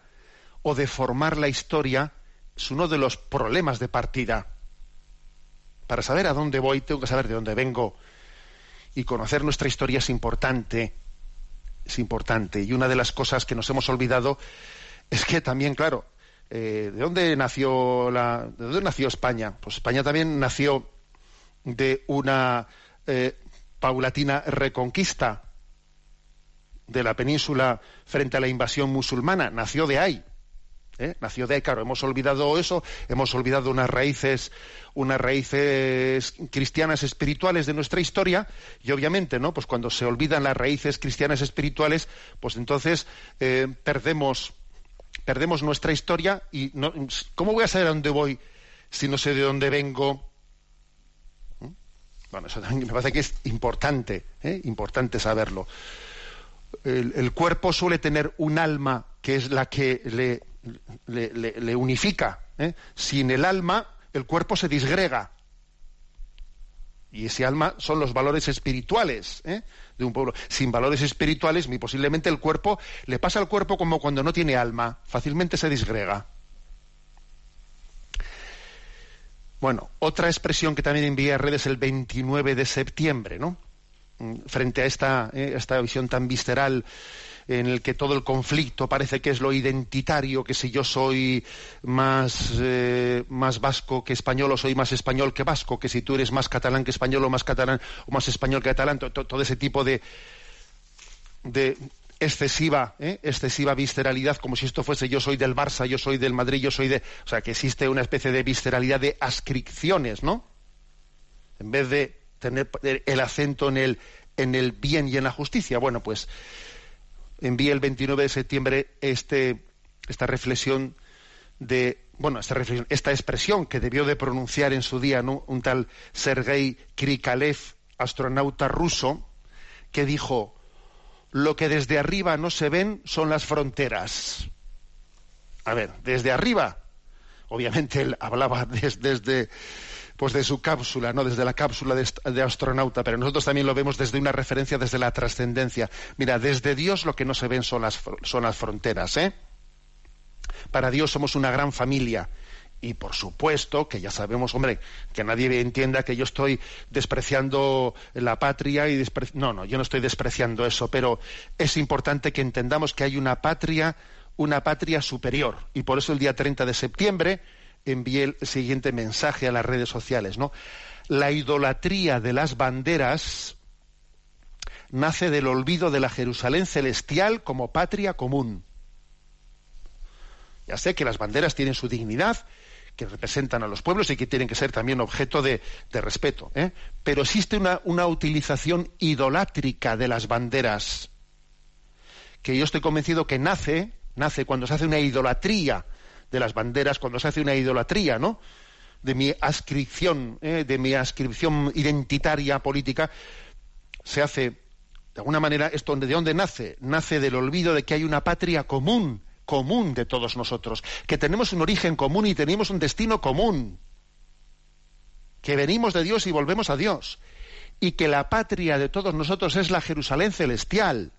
o deformar la historia es uno de los problemas de partida. Para saber a dónde voy, tengo que saber de dónde vengo. Y conocer nuestra historia es importante. Es importante. Y una de las cosas que nos hemos olvidado es que también, claro, eh, ¿de dónde nació la, de dónde nació España? Pues España también nació de una eh, paulatina reconquista de la península frente a la invasión musulmana. Nació de ahí. ¿Eh? Nació de ahí, hemos olvidado eso, hemos olvidado unas raíces, unas raíces cristianas espirituales de nuestra historia, y obviamente, ¿no? Pues cuando se olvidan las raíces cristianas espirituales, pues entonces eh, perdemos, perdemos nuestra historia y ¿cómo voy a saber a dónde voy si no sé de dónde vengo? Bueno, eso también me parece que es importante, ¿eh? importante saberlo. El, cuerpo suele tener un alma que es la que le, le, unifica. ¿eh? Sin el alma, el cuerpo se disgrega. Y ese alma son los valores espirituales ¿eh? de un pueblo. Sin valores espirituales, muy posiblemente el cuerpo le pasa al cuerpo como cuando no tiene alma, fácilmente se disgrega. Bueno, otra expresión que también envié a redes el 29 de septiembre, ¿no? Frente a esta, eh, esta visión tan visceral en el que todo el conflicto parece que es lo identitario, que si yo soy más, eh, más vasco que español o soy más español que vasco, que si tú eres más catalán que español o más catalán o más español que catalán, todo, ese tipo de, de excesiva, ¿eh? excesiva visceralidad, como si esto fuese yo soy del Barça, yo soy del Madrid, yo soy de... O sea, que existe una especie de visceralidad de ascripciones, ¿no? En vez de tener el acento en el, en el bien y en la justicia. Bueno, pues envié el 29 de septiembre este, esta reflexión de, bueno, esta reflexión, esta expresión que debió de pronunciar en su día un tal Sergei Krikalev, astronauta ruso, que dijo, lo que desde arriba no se ven son las fronteras. A ver, desde arriba, obviamente él hablaba desde pues de su cápsula, no desde la cápsula de, de, astronauta, pero nosotros también lo vemos desde una referencia, desde la trascendencia. Mira, desde Dios lo que no se ven son las, son las fronteras, ¿eh? Para Dios somos una gran familia. Y por supuesto que ya sabemos, hombre, que nadie entienda que yo estoy despreciando la patria y despre... no, no, yo no estoy despreciando eso, pero es importante que entendamos que hay una patria, una patria superior. Y por eso el día 30 de septiembre envié el siguiente mensaje a las redes sociales, ¿no? La idolatría de las banderas nace del olvido de la Jerusalén celestial como patria común. Ya sé que las banderas tienen su dignidad, que representan a los pueblos y que tienen que ser también objeto de, de respeto. ¿eh? Pero existe una, una utilización idolátrica de las banderas, que yo estoy convencido que nace, nace cuando se hace una idolatría de las banderas cuando se hace una idolatría, ¿no? De mi ascripción, ¿eh? de mi ascripción identitaria política, se hace, de alguna manera, esto de dónde nace? Nace del olvido de que hay una patria común, común de todos nosotros, que tenemos un origen común y tenemos un destino común, que venimos de Dios y volvemos a Dios, y que la patria de todos nosotros es la Jerusalén celestial,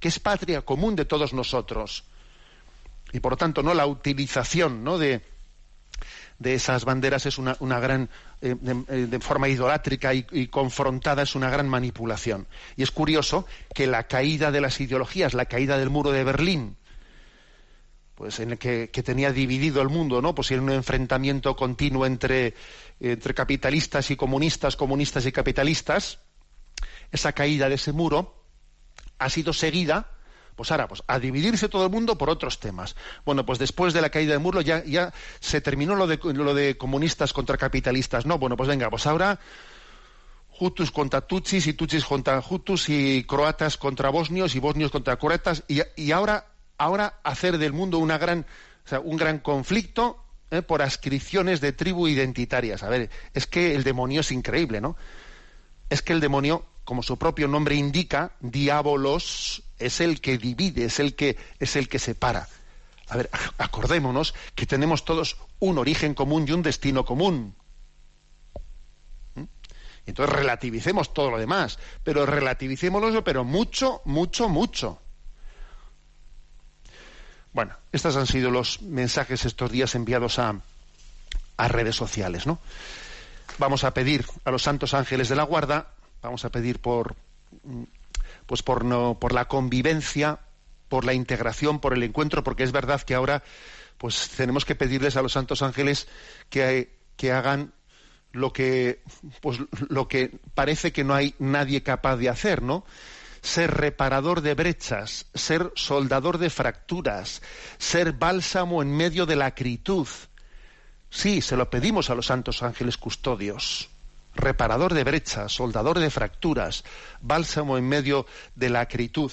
que es patria común de todos nosotros y por lo tanto no la utilización ¿no? de, de esas banderas es una, una gran eh, de, de, forma idolátrica y, confrontada es una gran manipulación. Y es curioso que la caída de las ideologías la caída del muro de Berlín pues en el que, que tenía dividido el mundo no pues en un enfrentamiento continuo entre entre capitalistas y comunistas comunistas y capitalistas esa caída de ese muro ha sido seguida pues ahora, pues a dividirse todo el mundo por otros temas. Bueno, pues después de la caída del muro ya, ya se terminó lo de, lo de comunistas contra capitalistas. No, bueno, pues venga, pues ahora Hutus contra Tutsis y Tutsis contra Hutus y croatas contra bosnios y bosnios contra croatas y, y ahora, ahora hacer del mundo una gran, un gran conflicto ¿eh? por ascripciones de tribu identitarias. A ver, es que el demonio es increíble, ¿no? Es que el demonio como su propio nombre indica, diabolos es el que divide, es el que es el que separa. A ver, acordémonos que tenemos todos un origen común y un destino común. ¿Mm? Entonces relativicemos todo lo demás, pero relativicémoslo, pero mucho, mucho, mucho. Bueno, estos han sido los mensajes estos días enviados a, a redes sociales, ¿no? Vamos a pedir a los santos ángeles de la guarda, vamos a pedir por pues por no, por la convivencia, por la integración, por el encuentro, porque es verdad que ahora pues tenemos que pedirles a los santos ángeles que, que hagan lo que pues lo que parece que no hay nadie capaz de hacer, ¿no? ser reparador de brechas, ser soldador de fracturas, ser bálsamo en medio de la acritud. Sí, se lo pedimos a los santos ángeles custodios. Reparador de brechas, soldador de fracturas, bálsamo en medio de la acritud.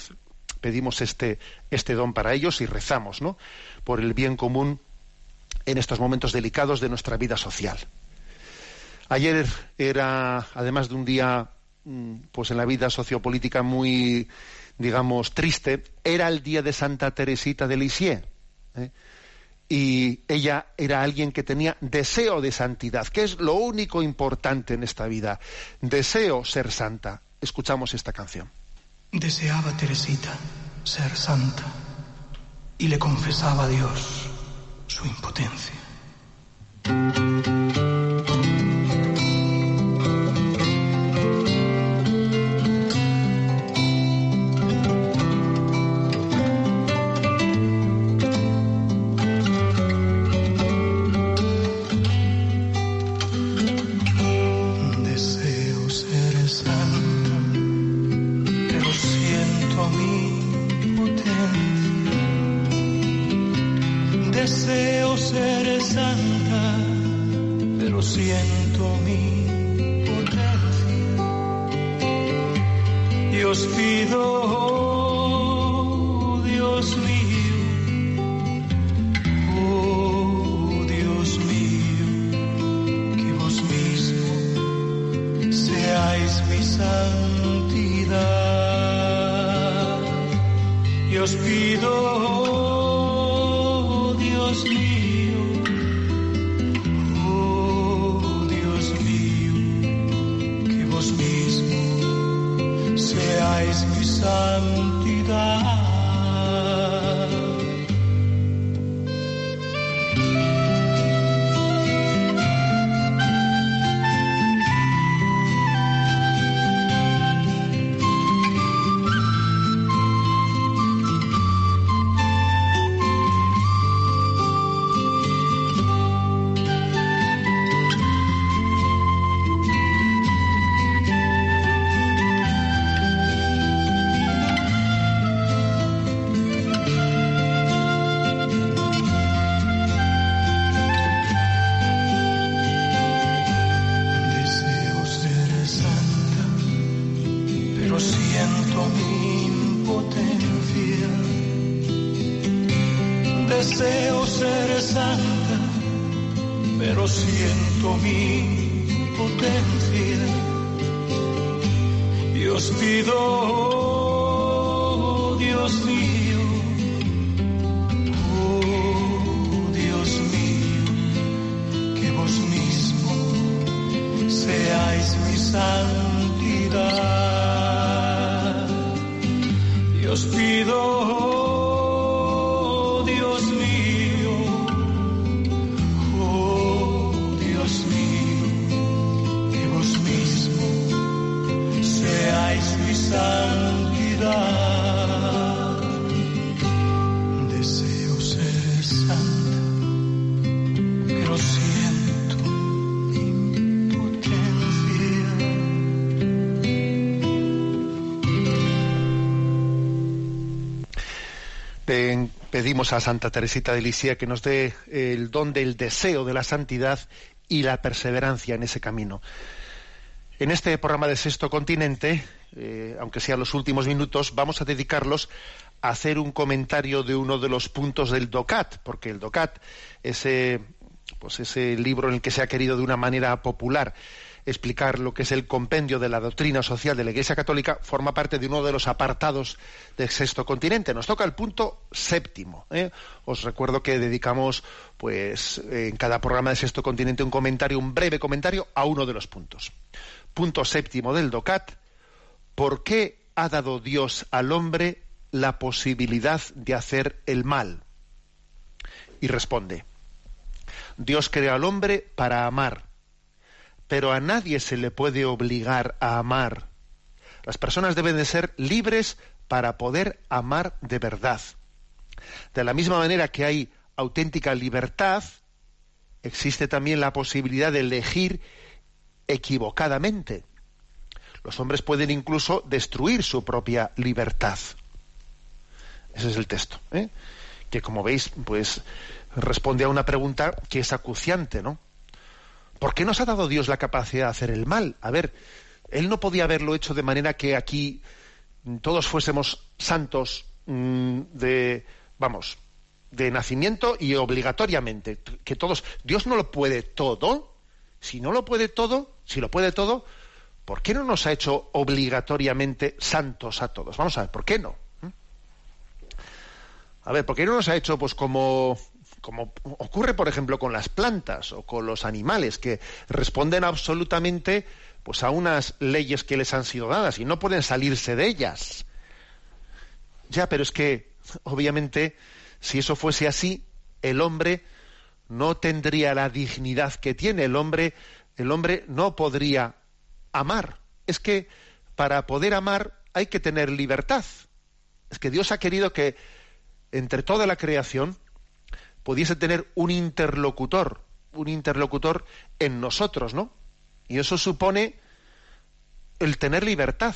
Pedimos este, este don para ellos y rezamos, ¿no? Por el bien común en estos momentos delicados de nuestra vida social. Ayer era, además de un día Mm, pues en la vida sociopolítica muy, digamos, triste, era el día de Santa Teresita de Lisieux. ¿eh? Y ella era alguien que tenía deseo de santidad, que es lo único importante en esta vida. Deseo ser santa. Escuchamos esta canción.
Deseaba Teresita ser santa y le confesaba a Dios su impotencia.
Pedimos a Santa Teresita de Lisieux que nos dé el don del deseo de la santidad y la perseverancia en ese camino. En este programa de Sexto Continente, eh, aunque sean los últimos minutos, vamos a dedicarlos a hacer un comentario de uno de los puntos del DOCAT, porque el DOCAT, ese, pues ese libro en el que se ha querido de una manera popular explicar lo que es el compendio de la doctrina social de la Iglesia Católica, forma parte de uno de los apartados del sexto continente. Nos toca el punto séptimo. ¿eh? Os recuerdo que dedicamos, pues, en cada programa de sexto continente un comentario, un breve comentario a uno de los puntos. Punto séptimo del DOCAT. ¿Por qué ha dado Dios al hombre la posibilidad de hacer el mal? Y responde, Dios creó al hombre para amar, pero a nadie se le puede obligar a amar. Las personas deben de ser libres para poder amar de verdad. De la misma manera que hay auténtica libertad, existe también la posibilidad de elegir equivocadamente. Los hombres pueden incluso destruir su propia libertad. Ese es el texto, ¿eh? que como veis, pues responde a una pregunta que es acuciante, ¿no? ¿Por qué nos ha dado Dios la capacidad de hacer el mal? A ver, Él no podía haberlo hecho de manera que aquí todos fuésemos santos mm, de, vamos, de nacimiento y obligatoriamente. Que todos, Dios no lo puede todo. Si no lo puede todo, si lo puede todo, ¿por qué no nos ha hecho obligatoriamente santos a todos? Vamos a ver, ¿por qué no? ¿Mm? A ver, ¿por qué no nos ha hecho pues como como ocurre por ejemplo con las plantas o con los animales que responden absolutamente pues a unas leyes que les han sido dadas y no pueden salirse de ellas. Ya, pero es que obviamente si eso fuese así, el hombre no tendría la dignidad que tiene, el hombre el hombre no podría amar. Es que para poder amar hay que tener libertad. Es que Dios ha querido que entre toda la creación pudiese tener un interlocutor, un interlocutor en nosotros, ¿no? Y eso supone el tener libertad.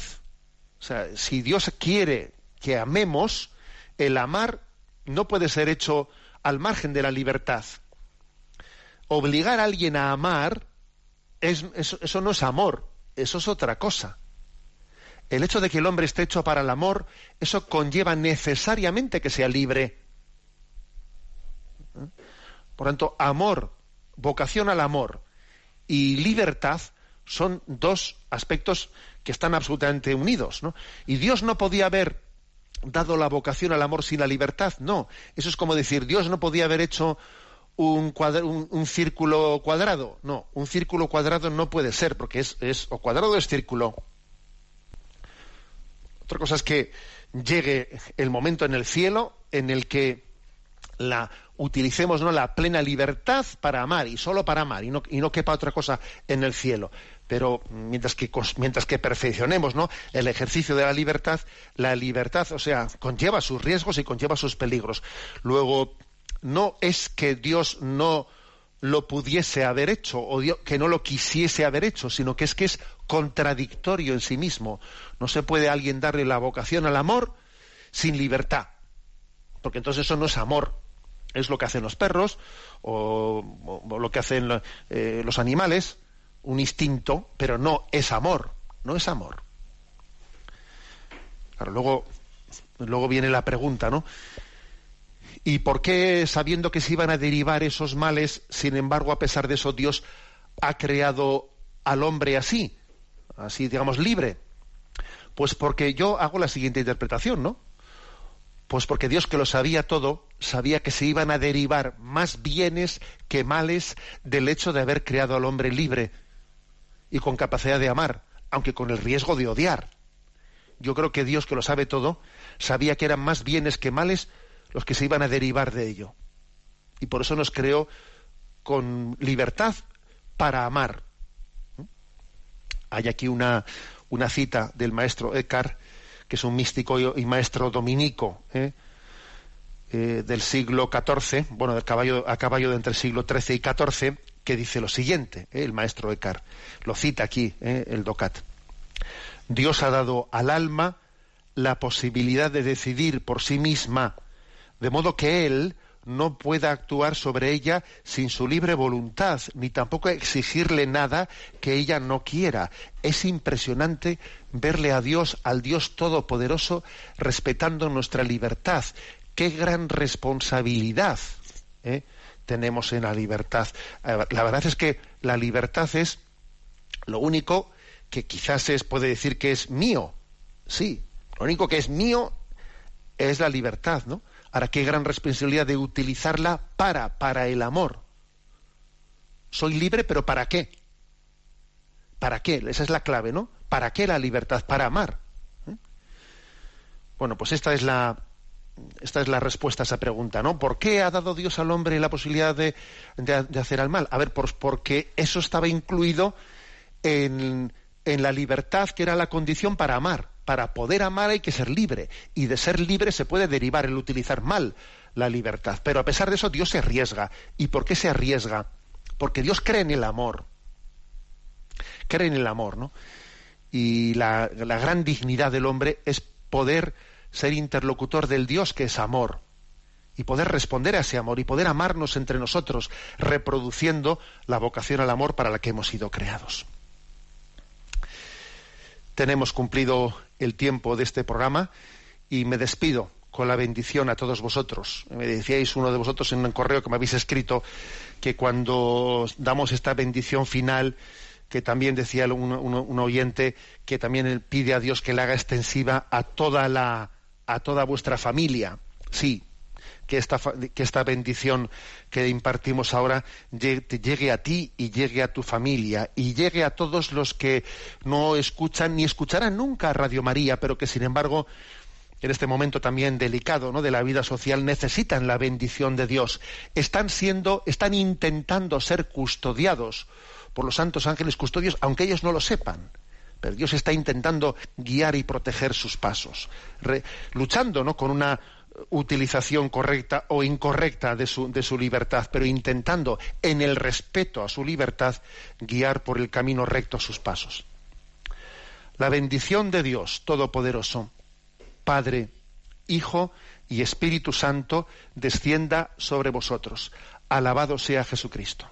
O sea, si Dios quiere que amemos, el amar no puede ser hecho al margen de la libertad. Obligar a alguien a amar, es, eso, eso no es amor, eso es otra cosa. El hecho de que el hombre esté hecho para el amor, eso conlleva necesariamente que sea libre. Por tanto, amor, vocación al amor y libertad son dos aspectos que están absolutamente unidos. Y Dios no podía haber dado la vocación al amor sin la libertad. No, eso es como decir, Dios no podía haber hecho un, un, círculo cuadrado. No, un círculo cuadrado no puede ser, porque es, es o cuadrado es círculo. Otra cosa es que llegue el momento en el cielo en el que la utilicemos ¿no? la plena libertad para amar y solo para amar y no, y no quepa otra cosa en el cielo. Pero mientras que, mientras que perfeccionemos ¿no? el ejercicio de la libertad, la libertad, o sea, conlleva sus riesgos y conlleva sus peligros. Luego, no es que Dios no lo pudiese haber hecho o que no lo quisiese haber hecho, sino que es que es contradictorio en sí mismo. No se puede a alguien darle la vocación al amor sin libertad, porque entonces eso no es amor, es lo que hacen los perros o, lo que hacen eh, los animales, un instinto, pero no es amor, no es amor. Claro, luego, luego viene la pregunta, ¿no? ¿Y por qué, sabiendo que se iban a derivar esos males, sin embargo, a pesar de eso, Dios ha creado al hombre así, así, digamos, libre? Pues porque yo hago la siguiente interpretación, ¿no? Pues porque Dios que lo sabía todo, sabía que se iban a derivar más bienes que males del hecho de haber creado al hombre libre y con capacidad de amar, aunque con el riesgo de odiar. Yo creo que Dios que lo sabe todo, sabía que eran más bienes que males los que se iban a derivar de ello. Y por eso nos creó con libertad para amar. Hay aquí una, una cita del maestro Eckhart que es un místico y maestro dominico ¿eh? Eh, del siglo XIV, bueno, del caballo, a caballo de entre el siglo XIII y XIV, que dice lo siguiente, ¿eh? el maestro Eckhart, lo cita aquí el Docat. Dios ha dado al alma la posibilidad de decidir por sí misma, de modo que él no pueda actuar sobre ella sin su libre voluntad, ni tampoco exigirle nada que ella no quiera. Es impresionante verle a Dios, al Dios Todopoderoso, respetando nuestra libertad. Qué gran responsabilidad ¿eh? tenemos en la libertad. Eh, la verdad es que la libertad es Lo único que quizás es, puede decir que es mío, sí, lo único que es mío es la libertad, ¿no? Ahora, qué gran responsabilidad de utilizarla para, para el amor. Soy libre, pero ¿para qué? ¿Para qué? Esa es la clave, ¿no? ¿Para qué la libertad? Para amar. ¿Eh? Bueno, pues esta es la esta es la respuesta a esa pregunta, ¿no? ¿Por qué ha dado Dios al hombre la posibilidad de, de, hacer al mal? A ver, pues porque eso estaba incluido en, en la libertad que era la condición para amar. Para poder amar hay que ser libre. Y de ser libre se puede derivar el utilizar mal la libertad. Pero a pesar de eso, Dios se arriesga. ¿Y por qué se arriesga? Porque Dios cree en el amor. Cree en el amor, ¿no? Y la, la gran dignidad del hombre es poder ser interlocutor del Dios que es amor y poder responder a ese amor y poder amarnos entre nosotros, reproduciendo la vocación al amor para la que hemos sido creados. Tenemos cumplido el tiempo de este programa y me despido con la bendición a todos vosotros. Me decíais uno de vosotros en un correo que me habéis escrito que cuando damos esta bendición final, que también decía un, un oyente que también pide a Dios que la haga extensiva a toda la a toda vuestra familia. Sí, que esta, que esta bendición que impartimos ahora llegue, a ti y llegue a tu familia y llegue a todos los que no escuchan ni escucharán nunca a Radio María, pero que sin embargo en este momento también delicado ¿no? de la vida social necesitan la bendición de Dios. Están siendo, están intentando ser custodiados por los santos ángeles custodios, aunque ellos no lo sepan Dios está intentando guiar y proteger sus pasos, luchando ¿no? con una utilización correcta o incorrecta de su, de su libertad, pero intentando, en el respeto a su libertad, guiar por el camino recto sus pasos. La bendición de Dios Todopoderoso, Padre, Hijo y Espíritu Santo, descienda sobre vosotros. Alabado sea Jesucristo.